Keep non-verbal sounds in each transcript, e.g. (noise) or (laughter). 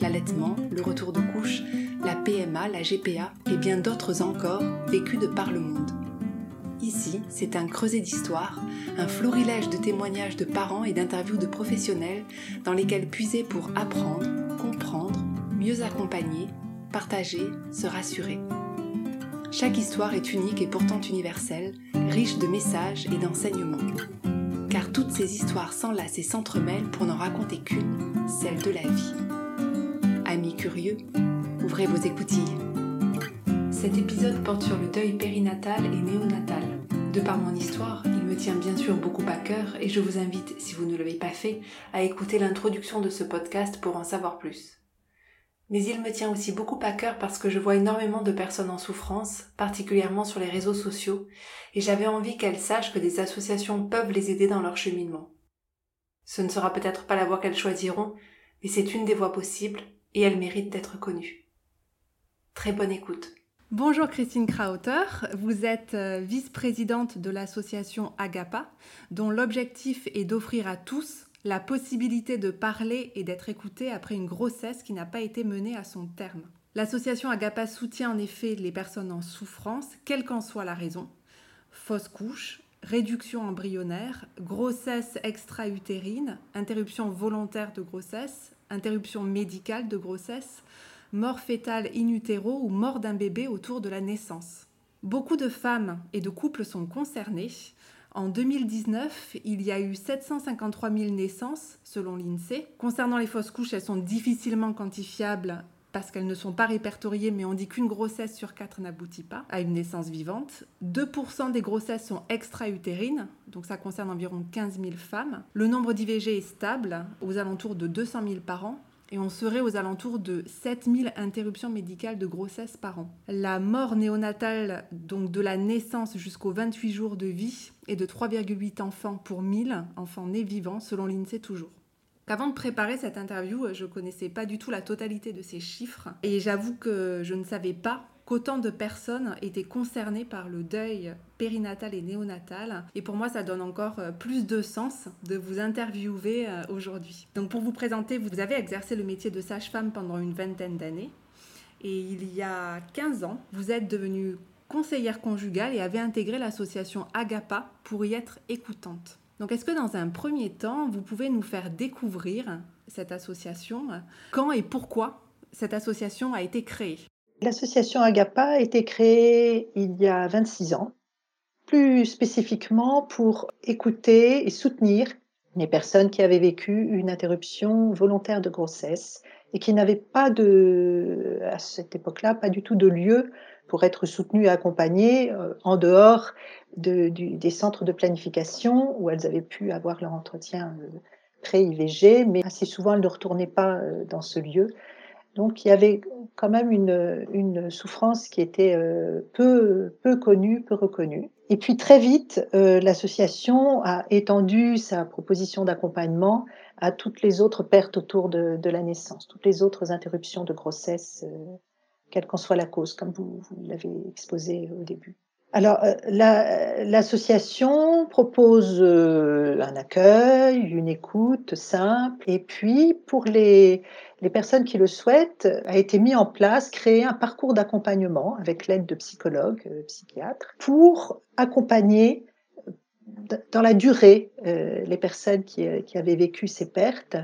l'allaitement, le retour de couche, la PMA, la GPA et bien d'autres encore vécus de par le monde. Ici, c'est un creuset d'histoire, un florilège de témoignages de parents et d'interviews de professionnels dans lesquels puiser pour apprendre, comprendre, mieux accompagner, partager, se rassurer. Chaque histoire est unique et pourtant universelle, riche de messages et d'enseignements. Car toutes ces histoires s'enlacent et s'entremêlent pour n'en raconter qu'une, celle de la vie curieux, ouvrez vos écoutilles. Cet épisode porte sur le deuil périnatal et néonatal. De par mon histoire, il me tient bien sûr beaucoup à cœur et je vous invite, si vous ne l'avez pas fait, à écouter l'introduction de ce podcast pour en savoir plus. Mais il me tient aussi beaucoup à cœur parce que je vois énormément de personnes en souffrance, particulièrement sur les réseaux sociaux, et j'avais envie qu'elles sachent que des associations peuvent les aider dans leur cheminement. Ce ne sera peut-être pas la voie qu'elles choisiront, mais c'est une des voies possibles, et elle mérite d'être connue. Très bonne écoute. Bonjour Christine Krauter, vous êtes euh, vice-présidente de l'association Agapa, dont l'objectif est d'offrir à tous la possibilité de parler et d'être écouté après une grossesse qui n'a pas été menée à son terme. L'association Agapa soutient en effet les personnes en souffrance, quelle qu'en soit la raison. Fausse couche, réduction embryonnaire, grossesse extra-utérine, interruption volontaire de grossesse, interruption médicale de grossesse, mort fétale in utero ou mort d'un bébé autour de la naissance. Beaucoup de femmes et de couples sont concernés. En 2019, il y a eu 753 000 naissances selon l'INSEE. Concernant les fausses couches, elles sont difficilement quantifiables parce qu'elles ne sont pas répertoriées, mais on dit qu'une grossesse sur quatre n'aboutit pas à une naissance vivante. 2% des grossesses sont extra-utérines, donc ça concerne environ 15 000 femmes. Le nombre d'IVG est stable, aux alentours de 200 000 par an, et on serait aux alentours de 7000 interruptions médicales de grossesse par an. La mort néonatale, donc de la naissance jusqu'aux 28 jours de vie, est de 3,8 enfants pour 1000 enfants nés vivants, selon l'INSEE toujours. Avant de préparer cette interview, je ne connaissais pas du tout la totalité de ces chiffres et j'avoue que je ne savais pas qu'autant de personnes étaient concernées par le deuil périnatal et néonatal. Et pour moi, ça donne encore euh, plus de sens de vous interviewer euh, aujourd'hui. Donc pour vous présenter, vous avez exercé le métier de sage-femme pendant une vingtaine d'années. Et il y a 15 ans, vous êtes devenue conseillère conjugale et avez intégré l'association Agapa pour y être écoutante. Donc est-ce que dans un premier temps, vous pouvez nous faire découvrir cette association? Quand et pourquoi cette association a été créée? L'association Agapa a été créée il y a 26 ans, plus spécifiquement pour écouter et soutenir les personnes qui avaient vécu une interruption volontaire de grossesse et qui n'avaient pas de, à cette époque-là, pas du tout de lieu pour être soutenues et accompagnées euh, en dehors des centres de planification où elles avaient pu avoir leur entretien euh, pré-IVG, mais assez souvent elles ne retournaient pas euh, dans ce lieu. Donc il y avait quand même une, souffrance qui était peu, peu connue, peu reconnue. Et puis très vite, l'association a étendu sa proposition d'accompagnement à toutes les autres pertes autour de, de, la naissance, toutes les autres interruptions de grossesse quelle qu'en soit la cause, comme vous, l'avez exposé au début. Alors, euh, l'association propose euh, un accueil, une écoute simple, et puis pour les, les personnes qui le souhaitent, a été mis en place, créé un parcours d'accompagnement avec l'aide de psychologues, euh, psychiatres, pour accompagner dans la durée les personnes qui, qui avaient vécu ces pertes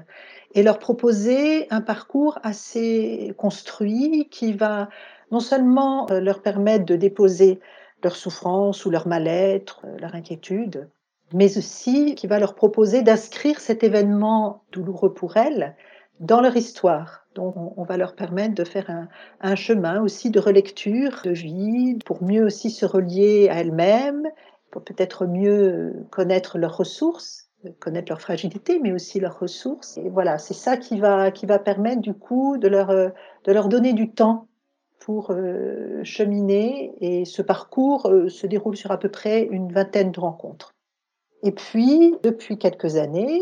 et leur proposer un parcours assez construit qui va non seulement euh, leur permettre de déposer leur souffrance ou leur mal-être, euh, leur inquiétude, mais aussi qui va leur proposer d'inscrire cet événement douloureux pour elles dans leur histoire. Donc on va leur permettre de faire un, un chemin aussi de relecture de vie pour mieux aussi se relier à elles-mêmes, pour peut-être mieux connaître leurs ressources connaître leur fragilité, mais aussi leurs ressources. Et voilà, c'est ça qui va, qui va permettre du coup de leur, de leur donner du temps pour euh, cheminer et ce parcours euh, se déroule sur à peu près une vingtaine de rencontres. Et puis, depuis quelques années,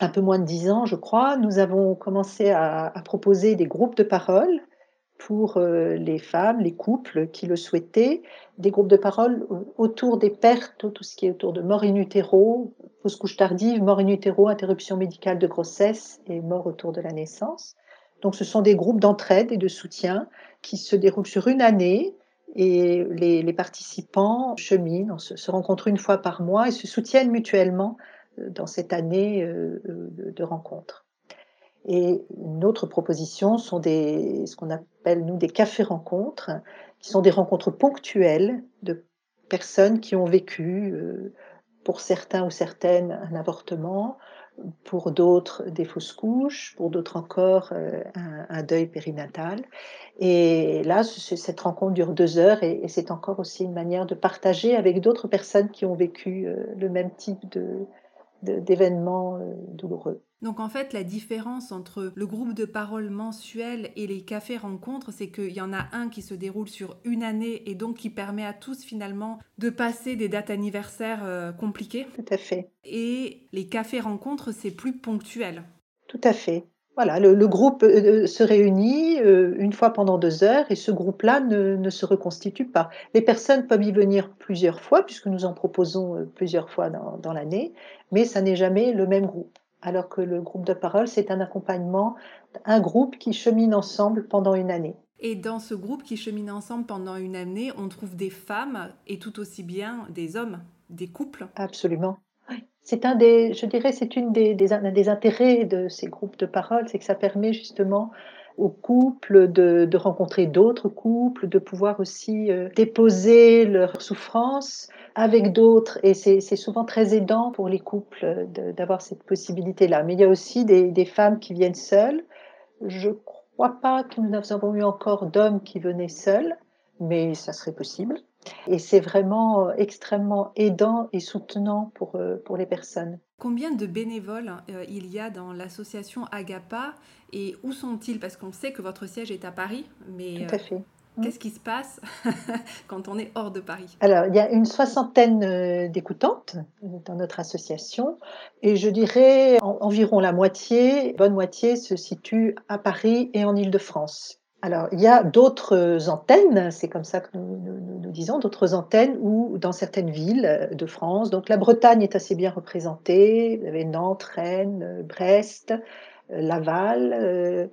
un peu moins de dix ans, je crois, nous avons commencé à, à proposer des groupes de parole pour euh, les femmes, les couples qui le souhaitaient, des groupes de parole autour des pertes, tout ce qui est autour de mort in utero, fausse couche tardive, mort in utero, interruption médicale de grossesse et mort autour de la naissance. Donc ce sont des groupes d'entraide et de soutien qui se déroulent sur une année et les, participants cheminent, se, se, rencontrent une fois par mois et se soutiennent mutuellement euh, dans cette année euh, de rencontres. Et une autre proposition sont des, ce qu'on appelle nous des cafés-rencontres, qui sont des rencontres ponctuelles de personnes qui ont vécu, euh, pour certains ou certaines, un avortement, pour d'autres des fausses couches, pour d'autres encore euh, un, deuil périnatal. Et là, cette rencontre dure deux heures et, c'est encore aussi une manière de partager avec d'autres personnes qui ont vécu euh, le même type de, d'événements euh, douloureux. Donc en fait, la différence entre le groupe de parole mensuel et les cafés rencontres, c'est qu'il y en a un qui se déroule sur une année et donc qui permet à tous finalement de passer des dates anniversaires euh, compliquées. Tout à fait. Et les cafés rencontres, c'est plus ponctuel. Tout à fait. Voilà, le, groupe euh, euh, se réunit euh, une fois pendant deux heures et ce groupe-là ne, se reconstitue pas. Les personnes peuvent y venir plusieurs fois, puisque nous en proposons plusieurs fois dans, l'année, mais ça n'est jamais le même groupe. Alors que le groupe de parole, c'est un accompagnement, un groupe qui chemine ensemble pendant une année. Et dans ce groupe qui chemine ensemble pendant une année, on trouve des femmes et tout aussi bien des hommes, des couples Absolument. C'est un des, je dirais, c'est une des, des, des, intérêts de ces groupes de parole, c'est que ça permet justement aux couples de, de rencontrer d'autres couples, de pouvoir aussi euh, déposer leurs souffrances avec d'autres. Et c'est souvent très aidant pour les couples d'avoir cette possibilité-là. Mais il y a aussi des, des, femmes qui viennent seules. Je crois pas que nous avons eu encore d'hommes qui venaient seuls, mais ça serait possible. Et c'est vraiment euh, extrêmement aidant et soutenant pour, euh, pour les personnes. Combien de bénévoles euh, il y a dans l'association Agapa et où sont-ils? Parce qu'on sait que votre siège est à Paris, mais Tout à fait. Qu'est-ce qui se passe (laughs) quand on est hors de Paris? Alors, il y a une soixantaine d'écoutantes dans notre association et je dirais environ la moitié, bonne moitié, se situe à Paris et en Île-de-France. Alors, il y a d'autres antennes, c'est comme ça que nous, nous, disons, d'autres antennes ou dans certaines villes de France. Donc, la Bretagne est assez bien représentée. Vous avez Nantes, Rennes, Brest, Laval. Euh,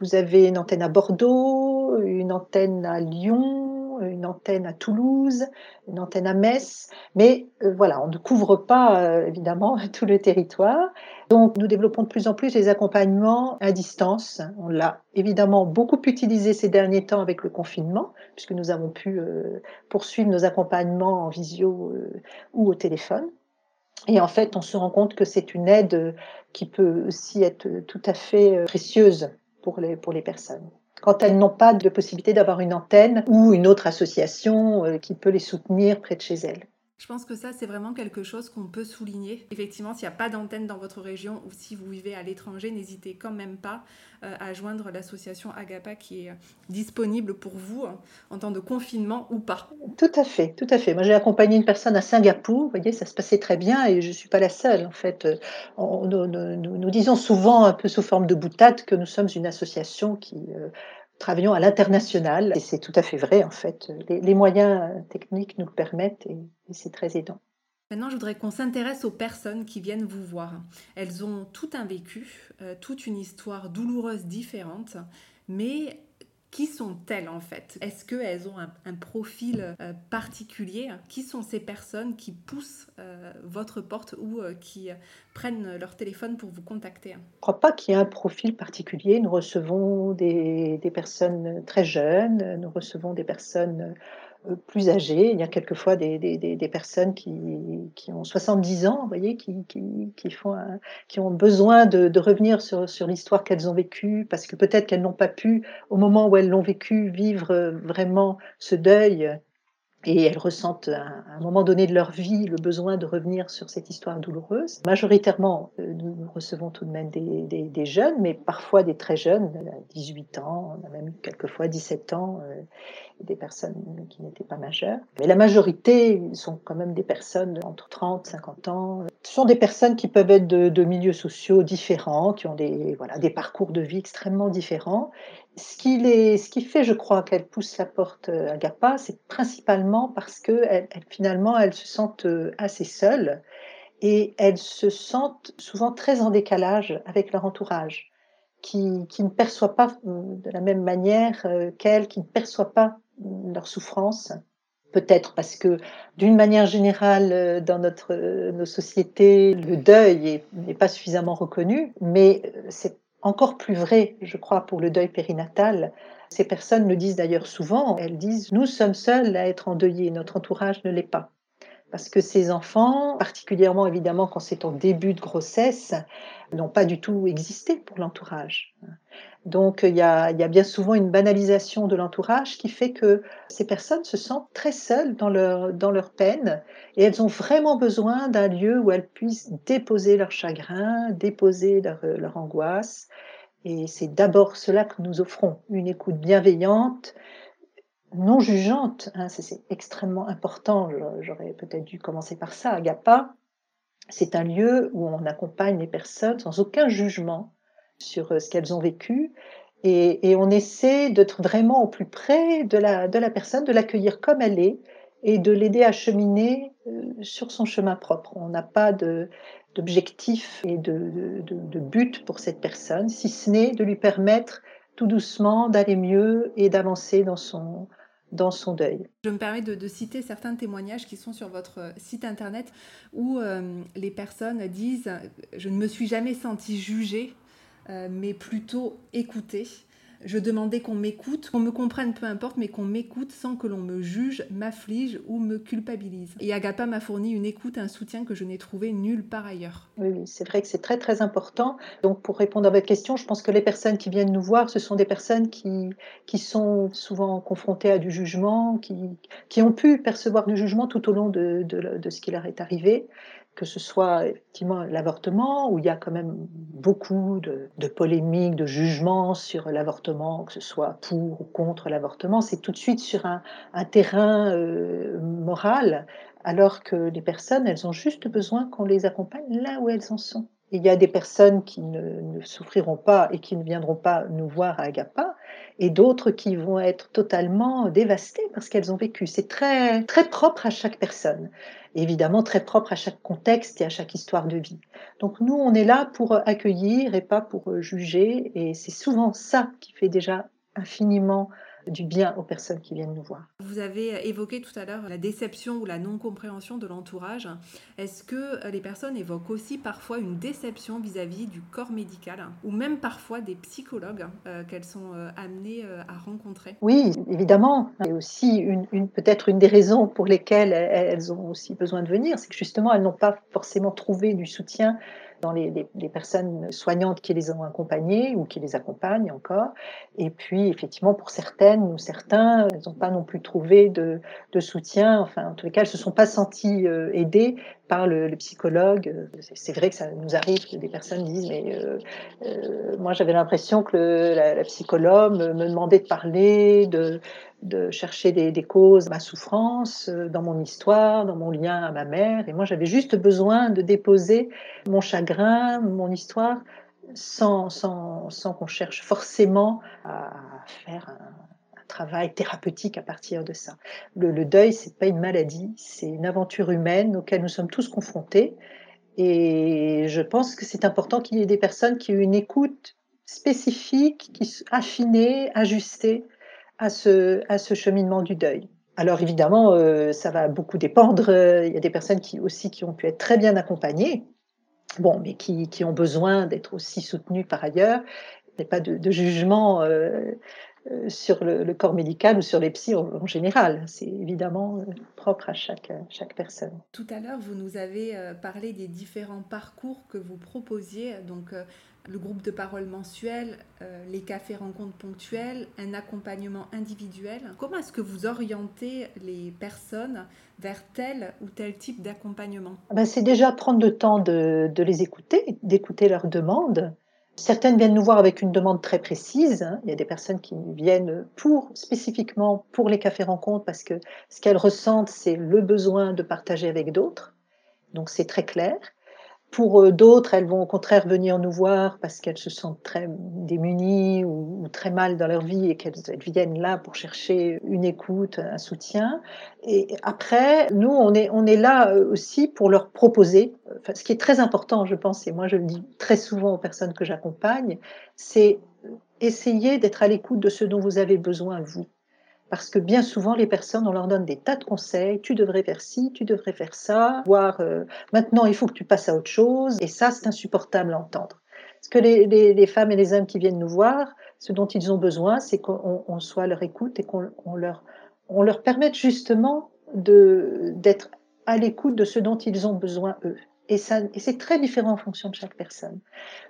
vous avez une antenne à Bordeaux, une antenne à Lyon, une antenne à Toulouse, une antenne à Metz, mais euh, voilà, on ne couvre pas euh, évidemment (laughs) tout le territoire. Donc nous développons de plus en plus les accompagnements à distance. On l'a évidemment beaucoup utilisé ces derniers temps avec le confinement, puisque nous avons pu poursuivre nos accompagnements en visio ou au téléphone. Et en fait, on se rend compte que c'est une aide qui peut aussi être tout à fait précieuse pour les, personnes quand elles n'ont pas de possibilité d'avoir une antenne ou une autre association euh, qui peut les soutenir près de chez elles. Je pense que ça, c'est vraiment quelque chose qu'on peut souligner. Effectivement, s'il n'y a pas d'antenne dans votre région ou si vous vivez à l'étranger, n'hésitez quand même pas euh, à joindre l'association Agapa qui est euh, disponible pour vous hein, en temps de confinement ou pas. Tout à fait, tout à fait. Moi, j'ai accompagné une personne à Singapour. Vous voyez, ça se passait très bien et je ne suis pas la seule. En fait, nous, nous, disons souvent, un peu sous forme de boutade, que nous sommes une association qui travaillons à l'international. Et c'est tout à fait vrai, en fait. Les, moyens techniques nous le permettent et, c'est très aidant. Maintenant, je voudrais qu'on s'intéresse aux personnes qui viennent vous voir. Elles ont tout un vécu, euh, toute une histoire douloureuse différente, mais qui sont-elles en fait? Est-ce qu'elles ont un, profil euh, particulier? Qui sont ces personnes qui poussent euh, votre porte ou euh, qui prennent leur téléphone pour vous contacter? Je ne crois pas qu'il y ait un profil particulier. Nous recevons des, des, personnes très jeunes, nous recevons des personnes plus âgés. Il y a quelquefois des, des, des, personnes qui, qui, ont 70 ans, vous voyez, qui, qui, qui font qui ont besoin de, de revenir sur, sur l'histoire qu'elles ont vécue, parce que peut-être qu'elles n'ont pas pu, au moment où elles l'ont vécu, vivre vraiment ce deuil et elles ressentent à un moment donné de leur vie le besoin de revenir sur cette histoire douloureuse. Majoritairement, euh, nous recevons tout de même des, jeunes, mais parfois des très jeunes, 18 ans, on a même quelquefois 17 ans, euh, des personnes qui n'étaient pas majeures. Mais la majorité sont quand même des personnes entre 30 50 ans. Ce sont des personnes qui peuvent être de, de milieux sociaux différents, qui ont des, voilà, des parcours de vie extrêmement différents ce qui, les, ce qui fait, je crois, qu'elles poussent la porte euh, à Gapa, c'est principalement parce que finalement, elles se sentent euh, assez seules et elles se sentent souvent très en décalage avec leur entourage, qui, qui ne perçoit pas euh, de la même manière qu'elles, qui ne perçoit pas leur souffrance. Peut-être parce que, d'une manière générale, dans notre, nos sociétés, le deuil n'est pas suffisamment reconnu, mais c'est encore plus vrai, je crois, pour le deuil périnatal. Ces personnes le disent d'ailleurs souvent, elles disent ⁇ Nous sommes seuls à être endeuillés, notre entourage ne l'est pas ⁇ Parce que ces enfants, particulièrement évidemment quand c'est en début de grossesse, n'ont pas du tout existé pour l'entourage. Donc il y, a, bien souvent une banalisation de l'entourage qui fait que ces personnes se sentent très seules dans leur, dans leur peine et elles ont vraiment besoin d'un lieu où elles puissent déposer leur chagrin, déposer leur, leur angoisse. Et c'est d'abord cela que nous offrons, une écoute bienveillante, non jugeante. Hein, c'est extrêmement important, j'aurais peut-être dû commencer par ça. Agapa, c'est un lieu où on accompagne les personnes sans aucun jugement sur euh, ce qu'elles ont vécu. Et, on essaie d'être vraiment au plus près de la, personne, de l'accueillir comme elle est et de l'aider à cheminer euh, sur son chemin propre. On n'a pas d'objectif et de, de, but pour cette personne, si ce n'est de lui permettre tout doucement d'aller mieux et d'avancer dans son, dans son deuil. Je me permets de, citer certains témoignages qui sont sur votre site internet où euh, les personnes disent Je ne me suis jamais sentie jugée euh, mais plutôt écouter. Je demandais qu'on m'écoute, qu'on me comprenne, peu importe, mais qu'on m'écoute sans que l'on me juge, m'afflige ou me culpabilise. Et Agapa m'a fourni une écoute, un soutien que je n'ai trouvé nulle part ailleurs. Oui, c'est vrai que c'est très très important. Donc pour répondre à votre question, je pense que les personnes qui viennent nous voir, ce sont des personnes qui, qui sont souvent confrontées à du jugement, qui, qui ont pu percevoir du jugement tout au long de, de, de ce qui leur est arrivé que ce soit effectivement l'avortement, où il y a quand même beaucoup de, polémiques, de jugements sur l'avortement, que ce soit pour ou contre l'avortement, c'est tout de suite sur un, terrain euh, moral, alors que les personnes, elles ont juste besoin qu'on les accompagne là où elles en sont. Il y a des personnes qui ne, souffriront pas et qui ne viendront pas nous voir à Agapa, et d'autres qui vont être totalement dévastées parce qu'elles ont vécu. C'est très, très propre à chaque personne évidemment très propre à chaque contexte et à chaque histoire de vie. Donc nous, on est là pour accueillir et pas pour juger, et c'est souvent ça qui fait déjà infiniment du bien aux personnes qui viennent nous voir. Vous avez évoqué tout à l'heure la déception ou la non-compréhension de l'entourage. Est-ce que les personnes évoquent aussi parfois une déception vis-à-vis du corps médical ou même parfois des psychologues euh, qu'elles sont euh, amenées euh, à rencontrer? Oui, évidemment. Et aussi, une, peut-être une des raisons pour lesquelles elles ont aussi besoin de venir, c'est que justement, elles n'ont pas forcément trouvé du soutien dans les, personnes soignantes qui les ont accompagnées ou qui les accompagnent encore. Et puis, effectivement, pour certaines ou certains, elles n'ont pas non plus trouvé de, soutien. Enfin, en tous les cas, elles ne se sont pas senties euh, aidées par le, psychologue. C'est vrai que ça nous arrive que des personnes disent mais euh, euh, moi j'avais l'impression que la, psychologue me demandait de parler, de, de chercher des, causes ma souffrance, euh, dans mon histoire, dans mon lien à ma mère. Et moi, j'avais juste besoin de déposer mon chagrin, mon histoire, sans, sans, sans qu'on cherche forcément à faire un, travail thérapeutique à partir de ça. Le, le deuil, c'est pas une maladie, c'est une aventure humaine auquel nous sommes tous confrontés. Et je pense que c'est important qu'il y ait des personnes qui aient une écoute spécifique, qui affinée, ajustée à ce, à ce cheminement du deuil. Alors évidemment, euh, ça va beaucoup dépendre. Il y a des personnes qui aussi qui ont pu être très bien accompagnées, bon, mais qui, qui ont besoin d'être aussi soutenues par ailleurs. Il n'y a pas de, jugement euh, euh, sur le, corps médical ou sur les psys en, général. C'est évidemment propre à chaque, chaque personne. Tout à l'heure, vous nous avez parlé des différents parcours que vous proposiez. Donc, le groupe de parole mensuel, euh, les cafés rencontres ponctuels, un accompagnement individuel. Comment est-ce que vous orientez les personnes vers tel ou tel type d'accompagnement? Ah ben C'est déjà prendre le temps de, de les écouter, d'écouter leurs demandes. Certaines viennent nous voir avec une demande très précise. Hein. Il y a des personnes qui viennent pour spécifiquement pour les cafés rencontres parce que ce qu'elles ressentent, c'est le besoin de partager avec d'autres. Donc c'est très clair. Pour euh, d'autres, elles vont au contraire venir nous voir parce qu'elles se sentent très démunies ou, très mal dans leur vie et qu'elles viennent là pour chercher une écoute, un soutien. Et après, nous, on est, on est là euh, aussi pour leur proposer, enfin, ce qui est très important, je pense, et moi je le dis très souvent aux personnes que j'accompagne, c'est essayer d'être à l'écoute de ce dont vous avez besoin, vous. Parce que bien souvent, les personnes, on leur donne des tas de conseils. Tu devrais faire ci, tu devrais faire ça. Voire euh, maintenant, il faut que tu passes à autre chose. Et ça, c'est insupportable à entendre. Parce que les, femmes et les hommes qui viennent nous voir, ce dont ils ont besoin, c'est qu'on soit à leur écoute et qu'on on leur, on leur permette justement d'être à l'écoute de ce dont ils ont besoin eux. Et, c'est très différent en fonction de chaque personne.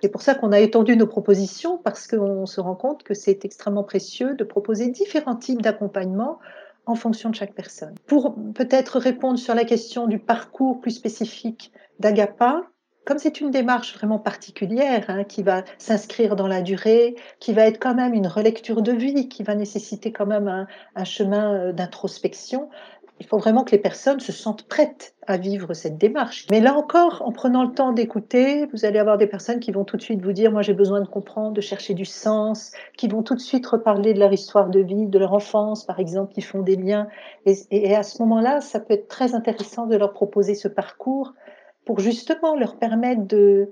C'est pour ça qu'on a étendu nos propositions, parce qu'on se rend compte que c'est extrêmement précieux de proposer différents types d'accompagnement en fonction de chaque personne. Pour peut-être répondre sur la question du parcours plus spécifique d'Agapa, comme c'est une démarche vraiment particulière, hein, qui va s'inscrire dans la durée, qui va être quand même une relecture de vie, qui va nécessiter quand même un, un chemin euh, d'introspection, il faut vraiment que les personnes se sentent prêtes à vivre cette démarche. Mais là encore, en prenant le temps d'écouter, vous allez avoir des personnes qui vont tout de suite vous dire, moi j'ai besoin de comprendre, de chercher du sens, qui vont tout de suite reparler de leur histoire de vie, de leur enfance, par exemple, qui font des liens. Et, à ce moment-là, ça peut être très intéressant de leur proposer ce parcours pour justement leur permettre de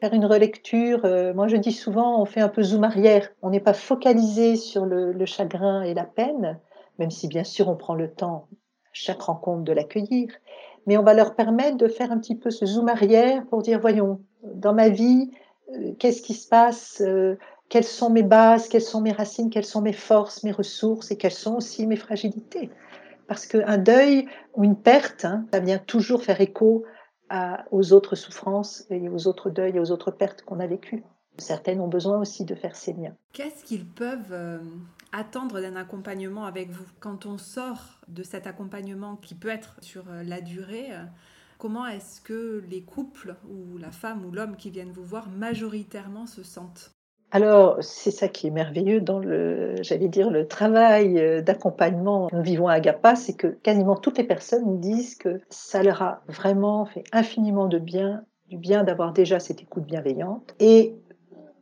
faire une relecture. Euh, moi, je dis souvent, on fait un peu zoom arrière. On n'est pas focalisé sur le chagrin et la peine, même si bien sûr on prend le temps chaque rencontre de l'accueillir, mais on va leur permettre de faire un petit peu ce zoom arrière pour dire, voyons, dans ma vie, euh, qu'est-ce qui se passe euh, Quelles sont mes bases Quelles sont mes racines Quelles sont mes forces, mes ressources Et quelles sont aussi mes fragilités Parce qu'un deuil ou une perte, hein, ça vient toujours faire écho aux autres souffrances et aux autres deuils et aux autres pertes qu'on a vécues. Certaines ont besoin aussi de faire ces liens. Qu'est-ce qu'ils peuvent euh, attendre d'un accompagnement avec vous. Quand on sort de cet accompagnement qui peut être sur euh, la durée, euh, comment est-ce que les couples ou la femme ou l'homme qui viennent vous voir majoritairement se sentent? Alors, c'est ça qui est merveilleux dans le, j'allais dire, le travail d'accompagnement. Que nous vivons à Agapa, c'est que quasiment toutes les personnes nous disent que ça leur a vraiment fait infiniment de bien, du bien d'avoir déjà cette écoute bienveillante et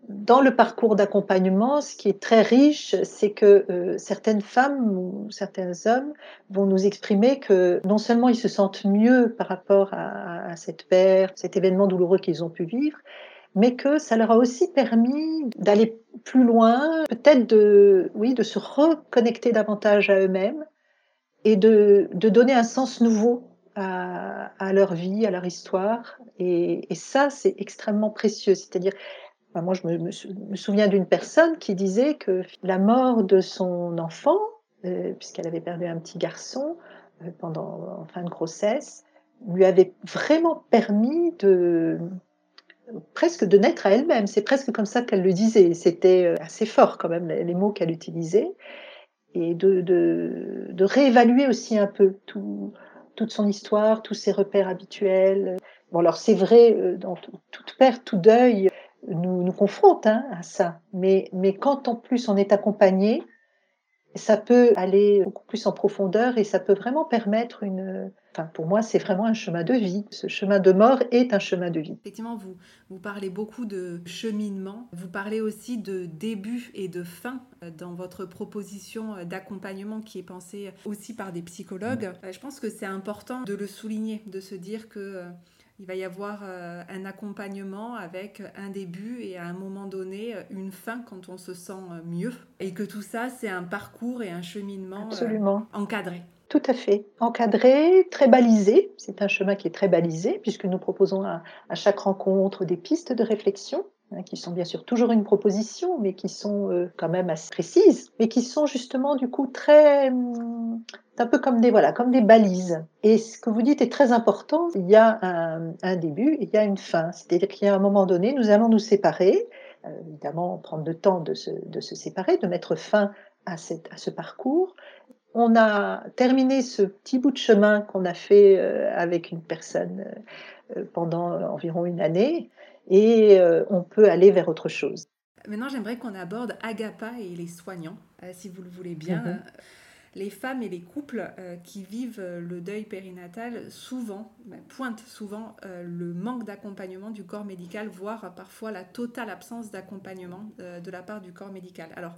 dans le parcours d'accompagnement, ce qui est très riche, c'est que euh, certaines femmes ou certains hommes vont nous exprimer que non seulement ils se sentent mieux par rapport à, cette perte, cet événement douloureux qu'ils ont pu vivre, mais que ça leur a aussi permis d'aller plus loin, peut-être de, oui, de se reconnecter davantage à eux-mêmes et de, de, donner un sens nouveau à, leur vie, à leur histoire. Et, et ça, c'est extrêmement précieux. C'est-à-dire, moi, je me, souviens d'une personne qui disait que la mort de son enfant, euh, puisqu'elle avait perdu un petit garçon euh, pendant en fin de grossesse, lui avait vraiment permis de presque de naître à elle-même. C'est presque comme ça qu'elle le disait. C'était euh, assez fort quand même les, mots qu'elle utilisait et de, de, de, réévaluer aussi un peu tout, toute son histoire, tous ses repères habituels. Bon, alors c'est vrai, dans toute perte, tout deuil, nous, nous confronte hein, à ça. Mais, mais quand en plus on est accompagné, ça peut aller beaucoup plus en profondeur et ça peut vraiment permettre une... Enfin, pour moi, c'est vraiment un chemin de vie. Ce chemin de mort est un chemin de vie. Effectivement, vous, vous parlez beaucoup de cheminement. Vous parlez aussi de début et de fin dans votre proposition d'accompagnement qui est pensée aussi par des psychologues. Mmh. Je pense que c'est important de le souligner, de se dire que il va y avoir euh, un accompagnement avec un début et à un moment donné une fin quand on se sent mieux. Et que tout ça, c'est un parcours et un cheminement euh, encadré. Tout à fait. Encadré, très balisé. C'est un chemin qui est très balisé puisque nous proposons à, chaque rencontre des pistes de réflexion qui sont bien sûr toujours une proposition, mais qui sont euh, quand même assez précises, mais qui sont justement du coup très hum, un peu comme des, voilà, comme des balises. Et ce que vous dites est très important. Il y a un, début, il y a une fin. C'est-à-dire qu'à un moment donné, nous allons nous séparer évidemment prendre le temps de se, de se, séparer, de mettre fin à, cette, à ce parcours. On a terminé ce petit bout de chemin qu'on a fait avec une personne pendant environ une année et on peut aller vers autre chose. Maintenant, j'aimerais qu'on aborde Agapa et les soignants, si vous le voulez bien. Mm-hmm les femmes et les couples euh, qui vivent euh, le deuil périnatal souvent, ben, pointent souvent euh, le manque d'accompagnement du corps médical, voire parfois la totale absence d'accompagnement de la part du corps médical. Alors,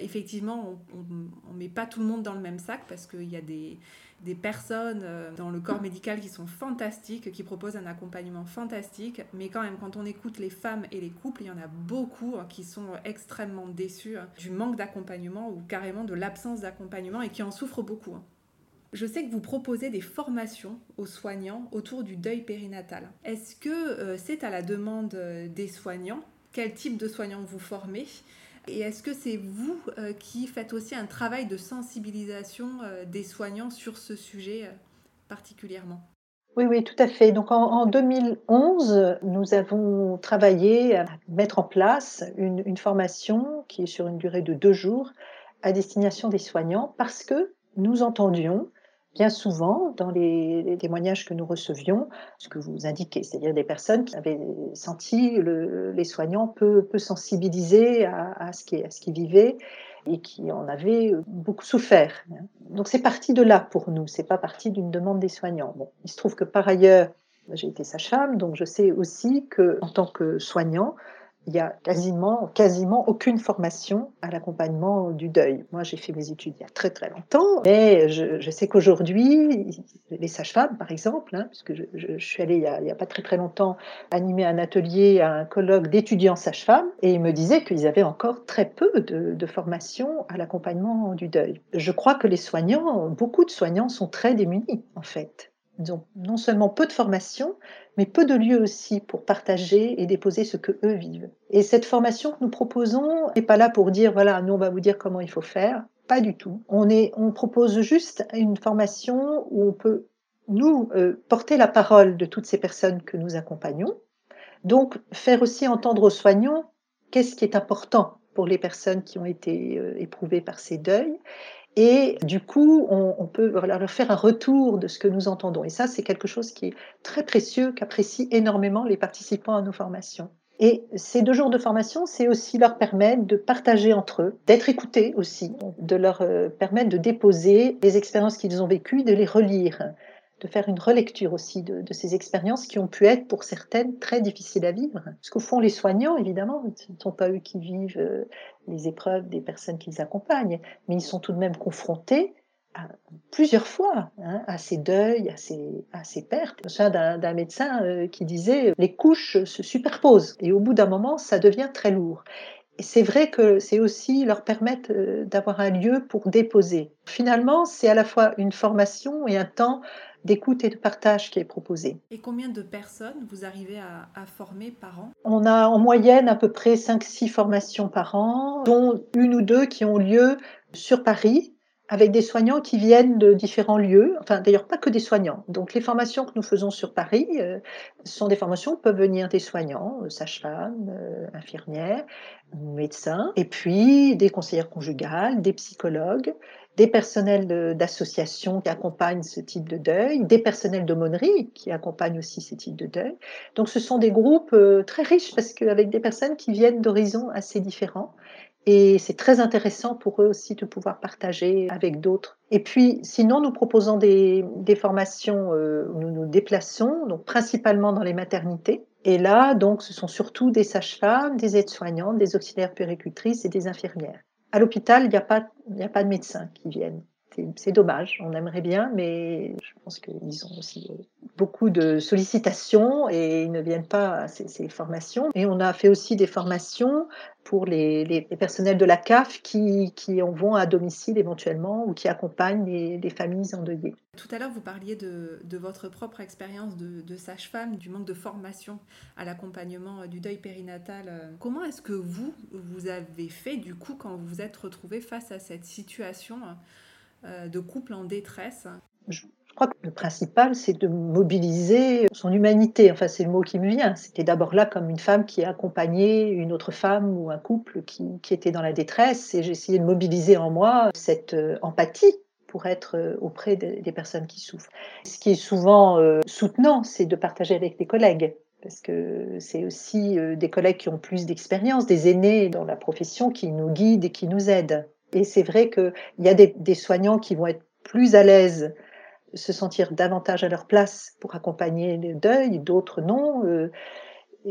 effectivement, on ne met pas tout le monde dans le même sac parce qu'il y a des des personnes euh, dans le corps médical qui sont fantastiques, qui proposent un accompagnement fantastique, mais quand même quand on écoute les femmes et les couples, il y en a beaucoup hein, qui sont extrêmement déçus hein, du manque d'accompagnement ou carrément de l'absence d'accompagnement et qui en souffrent beaucoup. Hein. Je sais que vous proposez des formations aux soignants autour du deuil périnatal. Est-ce que euh, c'est à la demande euh, des soignants? Quel type de soignants vous formez? Et est-ce que c'est vous euh, qui faites aussi un travail de sensibilisation euh, des soignants sur ce sujet euh, particulièrement? Oui, oui, tout à fait. Donc en, 2011, nous avons travaillé à mettre en place une, une, formation qui est sur une durée de deux jours à destination des soignants parce que nous entendions bien souvent, dans les, témoignages que nous recevions, ce que vous indiquez, c'est-à-dire des personnes qui avaient senti les soignants peu, sensibilisés à, ce qui, qu'ils vivaient et qui en avaient beaucoup souffert. Donc c'est parti de là pour nous, c'est pas parti d'une demande des soignants. Bon, il se trouve que par ailleurs, j'ai été sage-femme, donc je sais aussi que en tant que soignant, il y a quasiment, quasiment aucune formation à l'accompagnement du deuil. Moi, j'ai fait mes études il y a très très longtemps, mais je, sais qu'aujourd'hui, les sages-femmes, par exemple, hein, puisque je, suis allée il n'y a, pas très très longtemps animer un atelier à un colloque d'étudiants sages-femmes, et ils me disaient qu'ils avaient encore très peu de formation à l'accompagnement du deuil. Je crois que les soignants, beaucoup de soignants sont très démunis, en fait. Ont non seulement peu de formation, mais peu de lieux aussi pour partager et déposer ce que eux vivent. Et cette formation que nous proposons n'est pas là pour dire voilà, nous on va vous dire comment il faut faire. Pas du tout. On, est, on propose juste une formation où on peut nous euh, porter la parole de toutes ces personnes que nous accompagnons. Donc faire aussi entendre aux soignants qu'est-ce qui est important pour les personnes qui ont été euh, éprouvées par ces deuils et du coup, on, peut leur faire un retour de ce que nous entendons. Et ça, c'est quelque chose qui est très précieux, qu'apprécient énormément les participants à nos formations. Et ces deux jours de formation, c'est aussi leur permettre de partager entre eux, d'être écoutés aussi, de leur euh, permettre de déposer les expériences qu'ils ont vécues, de les relire, de faire une relecture aussi de, ces expériences qui ont pu être pour certaines très difficiles à vivre. Parce qu'au fond, les soignants, évidemment, ce ne sont pas eux qui vivent euh, les épreuves des personnes qu'ils accompagnent, mais ils sont tout de même confrontés plusieurs fois hein, à ces deuils, à ces, à ces pertes. Je d'un médecin euh, qui disait les couches se superposent et au bout d'un moment, ça devient très lourd. Et c'est vrai que c'est aussi leur permettre euh, d'avoir un lieu pour déposer. Finalement, c'est à la fois une formation et un temps d'écoute et de partage qui est proposé. Et combien de personnes vous arrivez à, former par an? On a en moyenne à peu près 5-6 formations par an, dont une ou deux qui ont lieu sur Paris avec des soignants qui viennent de différents lieux, enfin d'ailleurs pas que des soignants. Donc les formations que nous faisons sur Paris euh, sont des formations où peuvent venir des soignants, euh, sages-femmes, euh, infirmières, médecins, et puis des conseillères conjugales, des psychologues, des personnels d'associations qui accompagnent ce type de deuil, des personnels d'aumônerie qui accompagnent aussi ce type de deuil. Donc ce sont des groupes euh, très riches parce qu'avec des personnes qui viennent d'horizons assez différents. Et c'est très intéressant pour eux aussi de pouvoir partager avec d'autres. Et puis, sinon, nous proposons des, formations euh, où nous nous déplaçons, donc principalement dans les maternités. Et là, donc, ce sont surtout des sages-femmes, des aides-soignantes, des auxiliaires péricultrices et des infirmières. À l'hôpital, il n'y a, pas, a pas de médecins qui viennent. C'est dommage, on aimerait bien, mais je pense qu'ils ont aussi euh, beaucoup de sollicitations et ils ne viennent pas à ces, formations. Et on a fait aussi des formations pour les, personnels de la CAF qui, en vont à domicile éventuellement ou qui accompagnent les, familles endeuillées. Tout à l'heure, vous parliez de, votre propre expérience de, de sage-femme, du manque de formation à l'accompagnement du deuil périnatal. Comment est-ce que vous, vous avez fait du coup quand vous vous êtes retrouvé face à cette situation euh, de couple en détresse Je crois que le principal, c'est de mobiliser son humanité. Enfin, c'est le mot qui me vient. C'était d'abord là comme une femme qui accompagnait une autre femme ou un couple qui, qui était dans la détresse. Et j'ai essayé de mobiliser en moi cette euh, empathie pour être euh, auprès des personnes qui souffrent. Ce qui est souvent euh, soutenant, c'est de partager avec des collègues parce que c'est aussi des collègues qui ont plus d'expérience, des aînés dans la profession qui nous guident et qui nous aident. Et c'est vrai qu'il y a des, des, soignants qui vont être plus à l'aise se sentir davantage à leur place pour accompagner le deuil, d'autres non. Euh,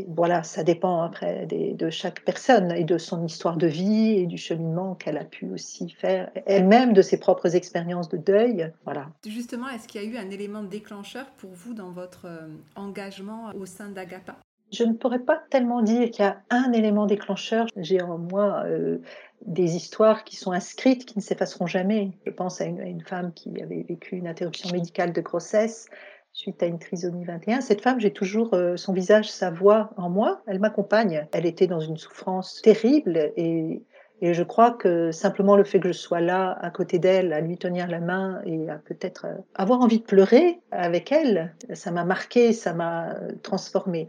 voilà, ça dépend après de chaque personne et de son histoire de vie et du cheminement qu'elle a pu aussi faire elle-même de ses propres expériences de deuil. Voilà. Justement, est-ce qu'il y a eu un élément déclencheur pour vous dans votre euh, engagement au sein d'Agapa? Je ne pourrais pas tellement dire qu'il y a un élément déclencheur. J'ai en moi euh, des histoires qui sont inscrites, qui ne s'effaceront jamais. Je pense à une, femme qui avait vécu une interruption médicale de grossesse suite à une trisomie 21. Cette femme, j'ai toujours euh, son visage, sa voix en moi. Elle m'accompagne. Elle était dans une souffrance terrible et, et, je crois que simplement le fait que je sois là à côté d'elle, à lui tenir la main et à peut-être euh, avoir envie de pleurer avec elle, ça m'a marqué, ça m'a transformée.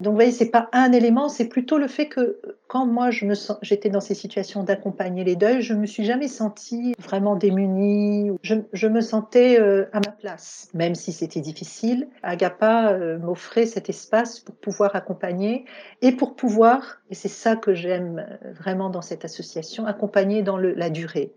Donc, vous voyez, c'est pas un élément, c'est plutôt le fait que quand moi je me j'étais dans ces situations d'accompagner les deuils, je me suis jamais sentie vraiment démunie. Je, me sentais euh, à ma place, même si c'était difficile. Agapa euh, m'offrait cet espace pour pouvoir accompagner et pour pouvoir, et c'est ça que j'aime euh, vraiment dans cette association, accompagner dans la durée.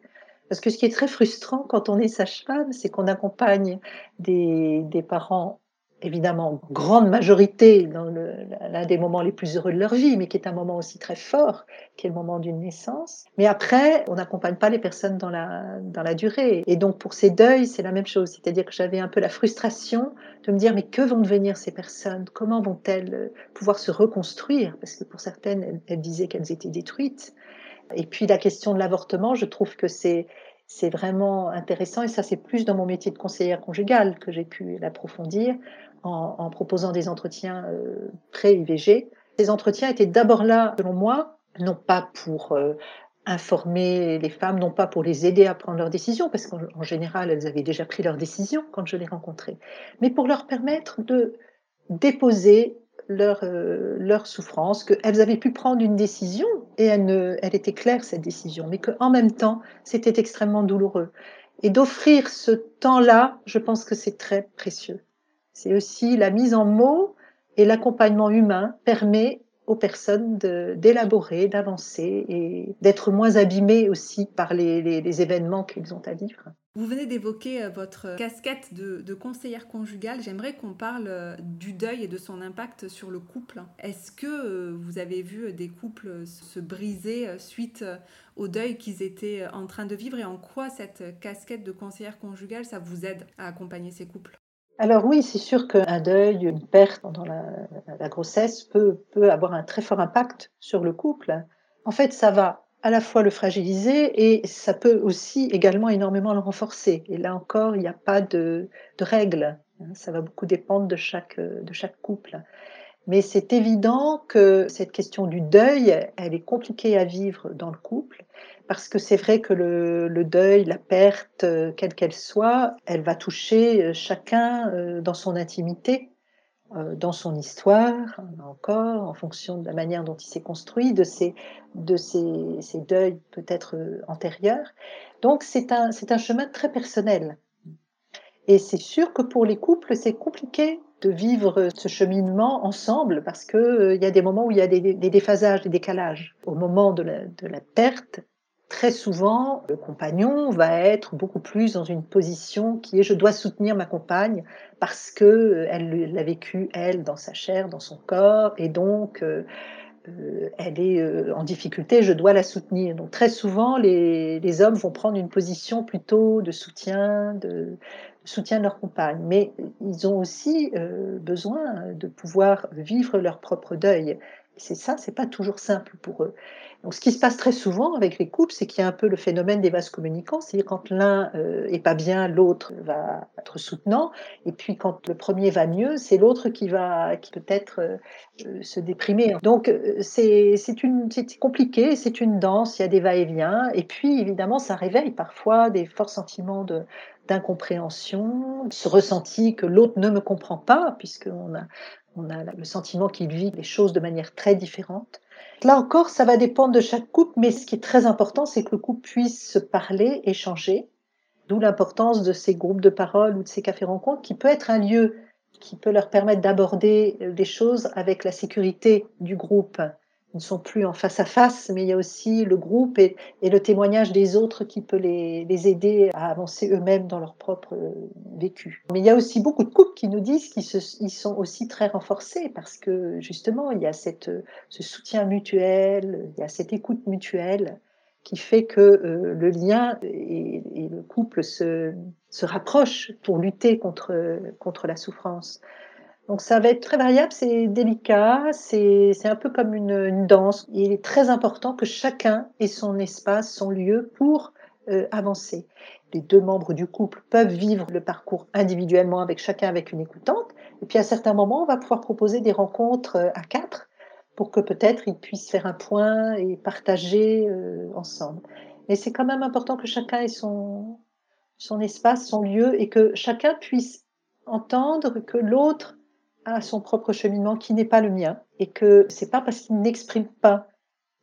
Parce que ce qui est très frustrant quand on est sage-femme, c'est qu'on accompagne des parents évidemment grande majorité dans l'un des moments les plus heureux de leur vie, mais qui est un moment aussi très fort, qui est le moment d'une naissance. Mais après, on n'accompagne pas les personnes dans la, dans la durée. Et donc pour ces deuils, c'est la même chose. C'est-à-dire que j'avais un peu la frustration de me dire, mais que vont devenir ces personnes? Comment vont-elles pouvoir se reconstruire? Parce que pour certaines, elles, disaient qu'elles étaient détruites. Et puis la question de l'avortement, je trouve que c'est c'est vraiment intéressant et ça c'est plus dans mon métier de conseillère conjugale que j'ai pu l'approfondir en, proposant des entretiens euh, pré-IVG. Ces entretiens étaient d'abord là, selon moi, non pas pour euh, informer les femmes, non pas pour les aider à prendre leurs décisions, parce qu'en général, elles avaient déjà pris leurs décisions quand je les rencontrais, mais pour leur permettre de déposer leur, euh, leur souffrance, qu'elles avaient pu prendre une décision et elle, ne, elle était claire, cette décision, mais qu'en même temps, c'était extrêmement douloureux. Et d'offrir ce temps-là, je pense que c'est très précieux. C'est aussi la mise en mots et l'accompagnement humain permet aux personnes d'élaborer, d'avancer et d'être moins abîmées aussi par les, événements qu'ils ont à vivre. Vous venez d'évoquer euh, votre casquette de, de conseillère conjugale. J'aimerais qu'on parle euh, du deuil et de son impact sur le couple. Est-ce que euh, vous avez vu des couples se briser suite au deuil qu'ils étaient en train de vivre? Et en quoi cette casquette de conseillère conjugale, ça vous aide à accompagner ces couples? Alors oui, c'est sûr qu'un deuil, une perte pendant la, grossesse peut, avoir un très fort impact sur le couple. En fait, ça va à la fois le fragiliser et ça peut aussi également énormément le renforcer. Et là encore, il n'y a pas de, de règles. Ça va beaucoup dépendre de chaque couple. Mais c'est évident que cette question du deuil, elle est compliquée à vivre dans le couple parce que c'est vrai que le, deuil, la perte, euh, quelle qu'elle soit, elle va toucher euh, chacun euh, dans son intimité, dans son histoire, encore, en fonction de la manière dont il s'est construit, de ses, de ses, ses deuils peut-être antérieurs. Donc c'est un, chemin très personnel. Et c'est sûr que pour les couples, c'est compliqué de vivre ce cheminement ensemble parce qu'il il y a des moments où il y a des, déphasages, des décalages. Au moment de la perte, très souvent, le compagnon va être beaucoup plus dans une position qui est je dois soutenir ma compagne parce que euh, elle l'a vécu elle dans sa chair, dans son corps, et donc euh, euh, elle est en difficulté, je dois la soutenir. Donc très souvent, les, hommes vont prendre une position plutôt de soutien, de, soutien de leur compagne, mais ils ont aussi besoin de pouvoir vivre leur propre deuil C'est ça, c'est pas toujours simple pour eux. Donc, ce qui se passe très souvent avec les couples, c'est qu'il y a un peu le phénomène des vases communicants, c'est-à-dire quand l'un euh, est pas bien, l'autre va être soutenant, et puis quand le premier va mieux, c'est l'autre qui va qui peut-être euh, euh, se déprimer. Donc, c'est compliqué, c'est une danse, il y a des va-et-vient, et puis évidemment, ça réveille parfois des forts sentiments de d'incompréhension, ce ressenti que l'autre ne me comprend pas, puisqu'on a on a le sentiment qu'il vit les choses de manière très différente. Là encore, ça va dépendre de chaque couple, mais ce qui est très important, c'est que le couple puisse se parler, échanger, d'où l'importance de ces groupes de parole ou de ces cafés-rencontres, qui peut être un lieu qui peut leur permettre d'aborder des choses avec la sécurité du groupe ne sont plus en face à face, mais il y a aussi le groupe et, le témoignage des autres qui peut les, aider à avancer eux-mêmes dans leur propre euh, vécu. Mais il y a aussi beaucoup de couples qui nous disent qu'ils ils sont aussi très renforcés parce que justement, il y a cette, ce soutien mutuel, il y a cette écoute mutuelle qui fait que euh, le lien et, le couple se, rapprochent pour lutter contre la souffrance. Donc ça va être très variable, c'est délicat, c'est un peu comme une, une, danse. Il est très important que chacun ait son espace, son lieu pour euh, avancer. Les deux membres du couple peuvent vivre le parcours individuellement avec chacun avec une écoutante. Et puis à certains moments, on va pouvoir proposer des rencontres euh, à quatre pour que peut-être ils puissent faire un point et partager euh, ensemble. Mais c'est quand même important que chacun ait son, son espace, son lieu et que chacun puisse entendre que l'autre à son propre cheminement qui n'est pas le mien et que c'est pas parce qu'il n'exprime pas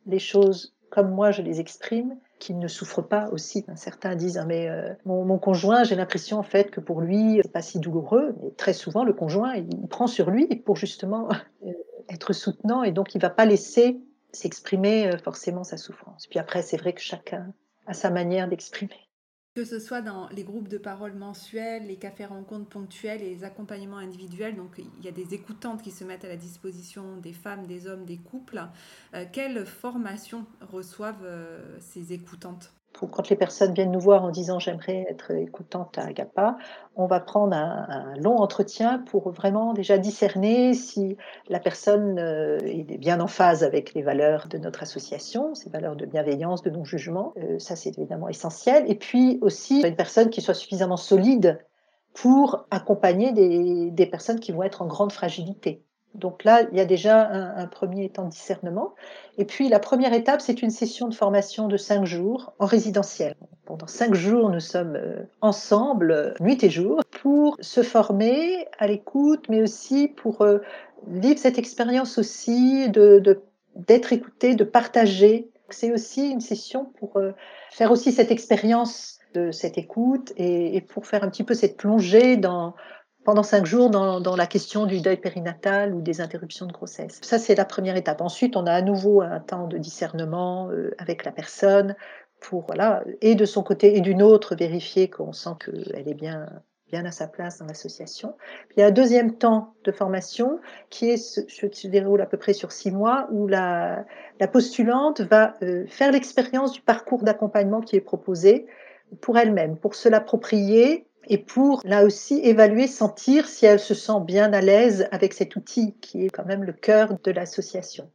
les choses comme moi je les exprime qu'il ne souffre pas aussi. Certains disent ah, mais euh, mon, conjoint j'ai l'impression en fait que pour lui c'est pas si douloureux. Mais très souvent le conjoint il, il prend sur lui pour justement euh, être soutenant et donc il va pas laisser s'exprimer euh, forcément sa souffrance. Puis après c'est vrai que chacun a sa manière d'exprimer que ce soit dans les groupes de parole mensuels, les cafés rencontres ponctuels et les accompagnements individuels. Donc il y a des écoutantes qui se mettent à la disposition des femmes, des hommes, des couples. Euh, quelle formation reçoivent euh, ces écoutantes? Quand les personnes viennent nous voir en disant j'aimerais être écoutante à Agapa, on va prendre un, long entretien pour vraiment déjà discerner si la personne euh, est bien en phase avec les valeurs de notre association, ces valeurs de bienveillance, de non-jugement. Euh, ça, c'est évidemment essentiel. Et puis aussi une personne qui soit suffisamment solide pour accompagner des personnes qui vont être en grande fragilité. Donc là, il y a déjà un, premier temps de discernement. Et puis la première étape, c'est une session de formation de cinq jours en résidentiel. Pendant cinq jours, nous sommes euh, ensemble, nuit et jour, pour se former à l'écoute, mais aussi pour euh, vivre cette expérience aussi de, d'être écouté, de partager. C'est aussi une session pour euh, faire aussi cette expérience de cette écoute et pour faire un petit peu cette plongée dans pendant cinq jours dans, la question du deuil périnatal ou des interruptions de grossesse. Ça, c'est la première étape. Ensuite, on a à nouveau un temps de discernement euh, avec la personne pour, voilà, et de son côté et d'une autre, vérifier qu'on sent qu'elle est bien, bien à sa place dans l'association. Il y a un deuxième temps de formation qui est ce, qui se déroule à peu près sur six mois où la, la postulante va euh, faire l'expérience du parcours d'accompagnement qui est proposé pour elle-même, pour se l'approprier et pour là aussi évaluer, sentir si elle se sent bien à l'aise avec cet outil qui est quand même le cœur de l'association.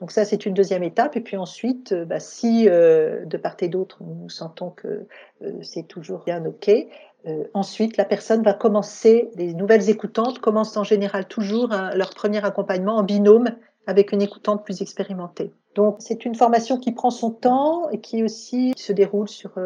Donc ça, c'est une deuxième étape. Et puis ensuite, euh, bah, si euh, de part et d'autre, nous sentons que euh, c'est toujours bien OK, ensuite, la personne va commencer, les nouvelles écoutantes commencent en général toujours leur premier accompagnement en binôme avec une écoutante plus expérimentée. Donc c'est une formation qui prend son temps et qui aussi se déroule sur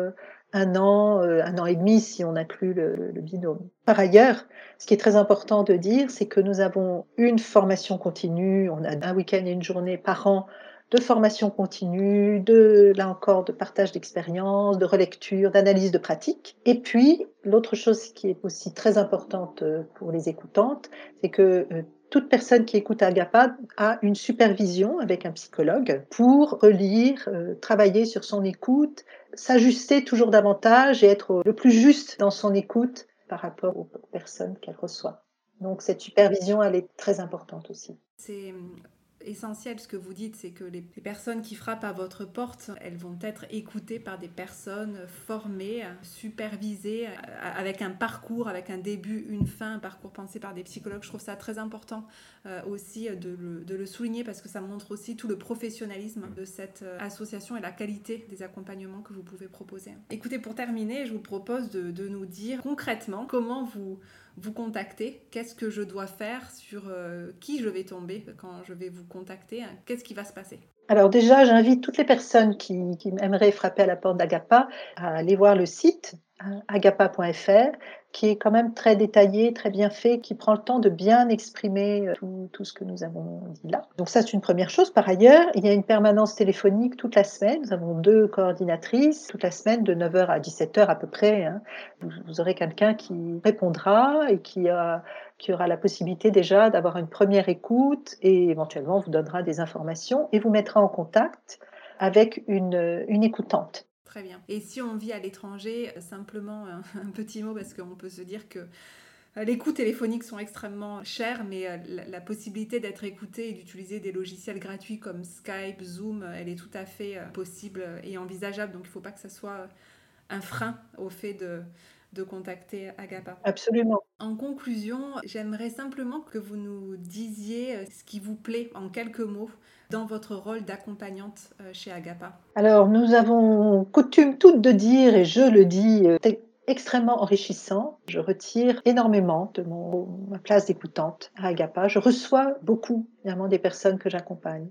un an, euh, un an et demi si on inclut le, le, binôme. Par ailleurs, ce qui est très important de dire, c'est que nous avons une formation continue, on a un week-end et une journée par an de formation continue, de là encore de partage d'expériences, de relecture, d'analyse de pratique. Et puis l'autre chose qui est aussi très importante euh, pour les écoutantes, c'est que euh, toute personne qui écoute Agapa a une supervision avec un psychologue pour relire, euh, travailler sur son écoute, s'ajuster toujours davantage et être le plus juste dans son écoute par rapport aux personnes qu'elle reçoit. Donc cette supervision, elle est très importante aussi. C'est essentiel ce que vous dites, c'est que les, personnes qui frappent à votre porte, elles vont être écoutées par des personnes formées, supervisées, avec un parcours, avec un début, une fin, un parcours pensé par des psychologues. Je trouve ça très important euh, aussi de le, de le, souligner parce que ça montre aussi tout le professionnalisme de cette euh, association et la qualité des accompagnements que vous pouvez proposer. Écoutez, pour terminer, je vous propose de nous dire concrètement comment vous vous contacter, qu'est-ce que je dois faire, sur euh, qui je vais tomber quand je vais vous contacter, hein, qu'est-ce qui va se passer? Alors déjà, j'invite toutes les personnes qui, aimeraient frapper à la porte d'Agapa à aller voir le site agapa.fr qui est quand même très détaillé, très bien fait, qui prend le temps de bien exprimer euh, tout, ce que nous avons dit là. Donc ça, c'est une première chose. Par ailleurs, il y a une permanence téléphonique toute la semaine. Nous avons deux coordinatrices toute la semaine, de 9h à 17h à peu près. Hein. Vous, aurez quelqu'un qui répondra et qui aura la possibilité déjà d'avoir une première écoute et éventuellement vous donnera des informations et vous mettra en contact avec une, une écoutante. Très bien. Et si on vit à l'étranger, euh, simplement (laughs) un, petit mot parce qu'on peut se dire que euh, les coûts téléphoniques sont extrêmement chers, mais euh, la, possibilité d'être écouté et d'utiliser des logiciels gratuits comme Skype, Zoom, elle est tout à fait possible et envisageable. Donc il ne faut pas que ce soit un frein au fait de, de contacter Agapa. Absolument. En conclusion, j'aimerais simplement que vous nous disiez ce qui vous plaît en quelques mots dans votre rôle d'accompagnante euh, chez Agapa Alors, nous avons coutume toutes de dire, et je le dis, euh, c'est extrêmement enrichissant. Je retire énormément de mon, ma place d'écoutante à Agapa. Je reçois beaucoup, évidemment, des personnes que j'accompagne.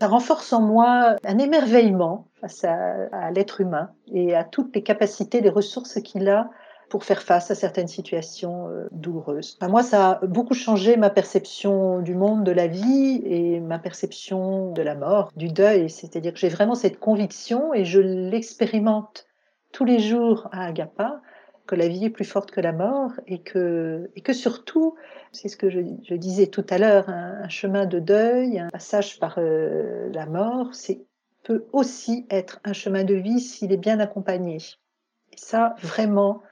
Ça renforce en moi un émerveillement face à, à l'être humain et à toutes les capacités, les ressources qu'il a pour faire face à certaines situations euh, douloureuses. moi, ça a beaucoup changé ma perception du monde, de la vie et ma perception de la mort, du deuil. C'est-à-dire que j'ai vraiment cette conviction et je l'expérimente tous les jours à Agapa que la vie est plus forte que la mort et que, et que surtout, c'est ce que je, disais tout à l'heure, un, chemin de deuil, un passage par euh, la mort, c'est peut aussi être un chemin de vie s'il est bien accompagné. Et ça, vraiment,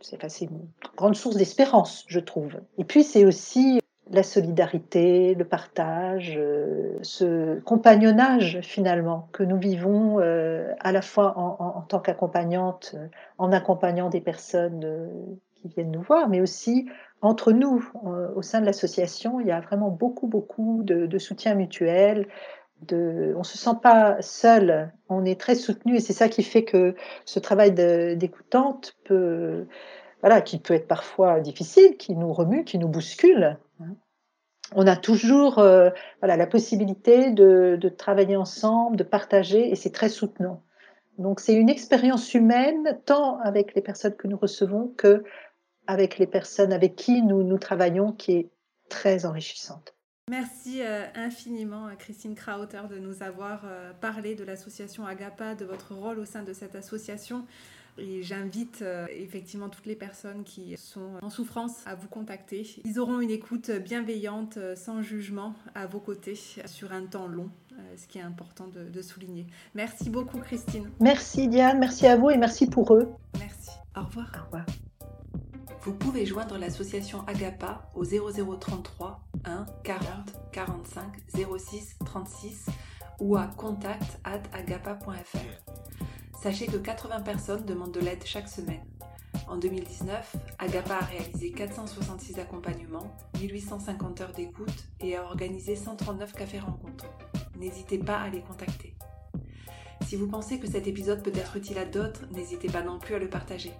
c'est une grande source d'espérance, je trouve. Et puis c'est aussi la solidarité, le partage, euh, ce compagnonnage finalement que nous vivons euh, à la fois en, tant qu'accompagnante, euh, en accompagnant des personnes qui viennent nous voir, mais aussi entre nous, au sein de l'association, il y a vraiment beaucoup, beaucoup de, soutien mutuel. De, on se sent pas seul, on est très soutenu et c'est ça qui fait que ce travail d'écoutante peut, voilà, qui peut être parfois difficile, qui nous remue, qui nous bouscule. Hein. On a toujours euh, voilà, la possibilité de, travailler ensemble, de partager, et c'est très soutenant. Donc c'est une expérience humaine, tant avec les personnes que nous recevons que avec les personnes avec qui nous travaillons, qui est très enrichissante. Merci euh, infiniment à Christine Krauter de nous avoir euh, parlé de l'association Agapa, de votre rôle au sein de cette association. Et j'invite euh, effectivement toutes les personnes qui sont en souffrance à vous contacter. Ils auront une écoute bienveillante, euh, sans jugement, à vos côtés sur un temps long, euh, ce qui est important de, de souligner. Merci beaucoup Christine. Merci Diane, merci à vous et merci pour eux. Merci. Au revoir. Au revoir. Vous pouvez joindre l'association Agapa au 0033 1 40 45 06 36 ou à contact at agapa.fr. Sachez que 80 personnes demandent de l'aide chaque semaine. En 2019, Agapa a réalisé 466 accompagnements, 1850 heures d'écoute et a organisé 139 cafés rencontres. N'hésitez pas à les contacter. Si vous pensez que cet épisode peut être utile à d'autres, n'hésitez pas non plus à le partager.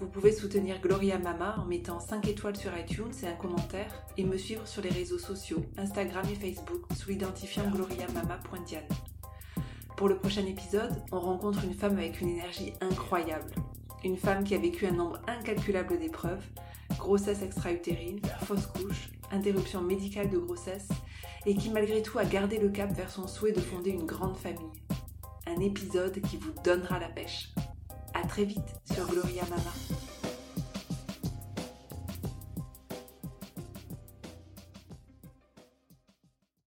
Vous pouvez soutenir Gloria Mama en mettant 5 étoiles sur iTunes et un commentaire et me suivre sur les réseaux sociaux, Instagram et Facebook sous l'identifiant gloriamama.diane. Pour le prochain épisode, on rencontre une femme avec une énergie incroyable. Une femme qui a vécu un nombre incalculable d'épreuves, grossesse extra-utérine, fausse couche, interruption médicale de grossesse, et qui malgré tout a gardé le cap vers son souhait de fonder une grande famille. Un épisode qui vous donnera la pêche. À très vite sur Gloria Mama.